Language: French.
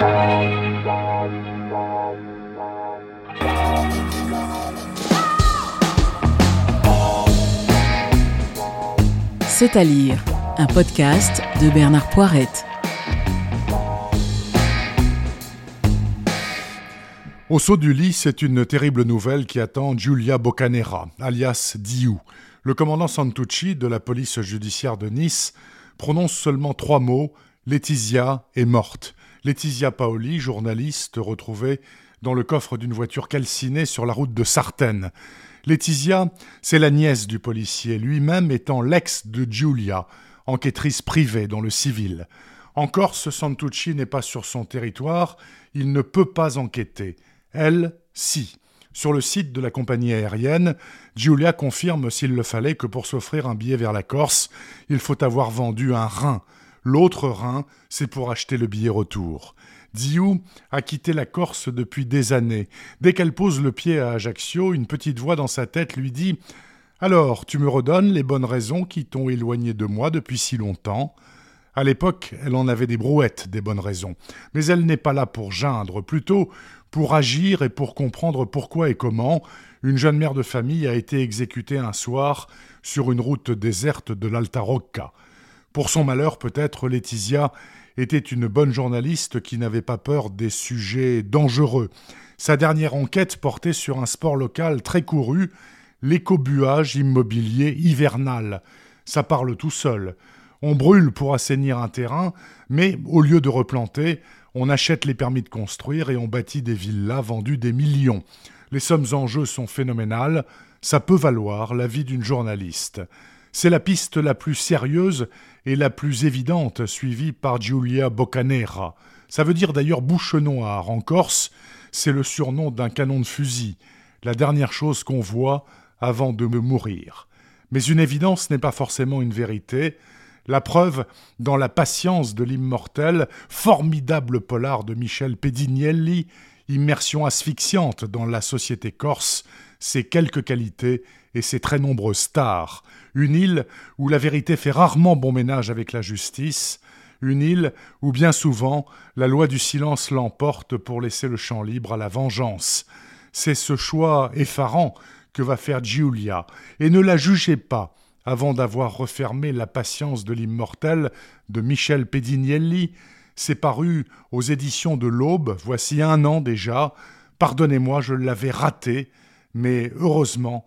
C'est à lire, un podcast de Bernard Poirette. Au saut du lit, c'est une terrible nouvelle qui attend Giulia Boccanera, alias Diou. Le commandant Santucci de la police judiciaire de Nice prononce seulement trois mots Laetitia est morte. Laetitia Paoli, journaliste, retrouvée dans le coffre d'une voiture calcinée sur la route de Sartène. Laetitia, c'est la nièce du policier, lui-même étant l'ex de Giulia, enquêtrice privée dans le civil. En Corse, Santucci n'est pas sur son territoire, il ne peut pas enquêter. Elle, si. Sur le site de la compagnie aérienne, Giulia confirme s'il le fallait que pour s'offrir un billet vers la Corse, il faut avoir vendu un rein. L'autre rein, c'est pour acheter le billet retour. Diou a quitté la Corse depuis des années. Dès qu'elle pose le pied à Ajaccio, une petite voix dans sa tête lui dit Alors, tu me redonnes les bonnes raisons qui t'ont éloigné de moi depuis si longtemps? À l'époque, elle en avait des brouettes, des bonnes raisons. Mais elle n'est pas là pour geindre, plutôt pour agir et pour comprendre pourquoi et comment une jeune mère de famille a été exécutée un soir sur une route déserte de l'Alta Rocca. Pour son malheur, peut-être, Laetitia était une bonne journaliste qui n'avait pas peur des sujets dangereux. Sa dernière enquête portait sur un sport local très couru, l'écobuage immobilier hivernal. Ça parle tout seul. On brûle pour assainir un terrain, mais au lieu de replanter, on achète les permis de construire et on bâtit des villas vendues des millions. Les sommes en jeu sont phénoménales, ça peut valoir la vie d'une journaliste. C'est la piste la plus sérieuse et la plus évidente suivie par Giulia Boccanera. Ça veut dire d'ailleurs bouche noire. En Corse, c'est le surnom d'un canon de fusil, la dernière chose qu'on voit avant de me mourir. Mais une évidence n'est pas forcément une vérité. La preuve dans La patience de l'immortel, formidable polar de Michel Pedignelli, immersion asphyxiante dans la société corse, ses quelques qualités et ses très nombreuses stars. Une île où la vérité fait rarement bon ménage avec la justice, une île où bien souvent la loi du silence l'emporte pour laisser le champ libre à la vengeance. C'est ce choix effarant que va faire Giulia, et ne la jugez pas avant d'avoir refermé La patience de l'immortel de Michel Pedignelli, c'est paru aux éditions de l'Aube, voici un an déjà. Pardonnez-moi, je l'avais raté, mais heureusement,